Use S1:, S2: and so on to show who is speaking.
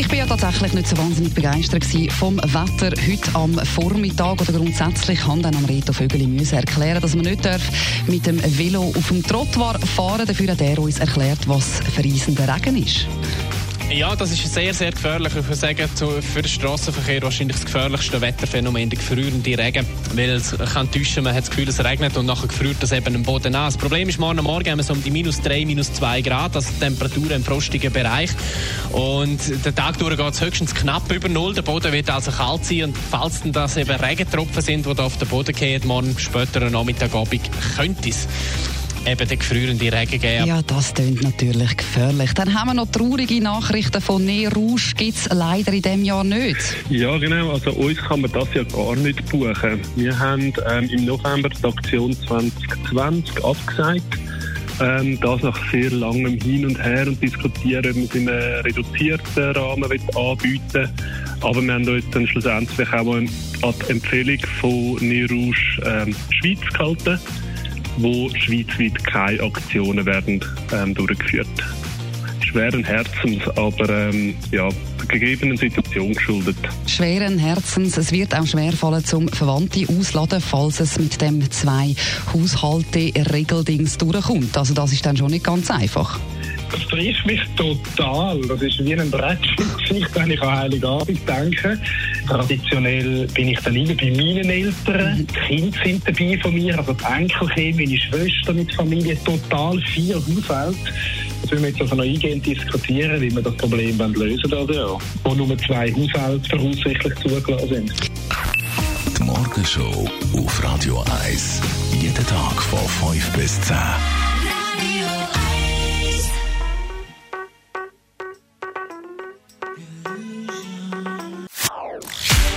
S1: ich bin ja tatsächlich nicht so wahnsinnig begeistert vom Wetter heute am Vormittag oder grundsätzlich kann dann am Reto Vögeli erklären, dass man nicht darf mit dem Velo auf dem Trottoir fahren. Dafür hat er uns erklärt, was verreisender Regen ist.
S2: Ja, das ist sehr, sehr gefährlich. Ich würde sagen, für den Straßenverkehr wahrscheinlich das gefährlichste Wetterphänomen, der gefrierende Regen. Weil es kann täuschen, man hat das Gefühl, es regnet und nachher gefriert das eben am Boden an. Das Problem ist, morgen Morgen haben wir so um die minus 3, minus 2 Grad, also Temperaturen im frostigen Bereich. Und der Tag geht es höchstens knapp über Null. Der Boden wird also kalt sein und falls dann das eben Regentropfen sind, die da auf den Boden gehen, morgen später am Nachmittagabend, könnte es eben den gefrierenden Regen geben.
S1: Ja, das klingt natürlich gefährlich. Dann haben wir noch traurige Nachrichten von Rouge. Gibt es leider in diesem Jahr nicht.
S3: Ja, genau. Also uns kann man das ja gar nicht buchen. Wir haben ähm, im November die Aktion 2020 abgesagt. Ähm, das nach sehr langem Hin und Her und diskutieren, ob man es in einem reduzierten Rahmen anbieten Aber wir haben uns dann schlussendlich auch an die Empfehlung von Rouge ähm, Schweiz gehalten wo schweizweit keine Aktionen werden ähm, durchgeführt. Schweren Herzens, aber ähm, ja, der gegebenen Situation geschuldet.
S1: Schweren Herzens. Es wird auch schwerfallen zum Verwandte ausladen, falls es mit dem zwei Haushalte Regeldings durchkommt. Also das ist dann schon nicht ganz einfach.
S4: Das trifft mich total. Das ist wie ein Brettstück, wenn ich an Heiligabend denke. Traditionell bin ich dann immer bei meinen Eltern. Die Kinder sind dabei von mir, also die Enkelkinder, meine Schwester mit Familie, total vier Haushalte. Das wollen wir jetzt also noch eingehend diskutieren, wie wir das Problem lösen wollen, also, ja. wo nur zwei Haushalte voraussichtlich zugelassen sind.
S5: Die Morgenshow auf Radio 1. Jeden Tag von 5 bis 10.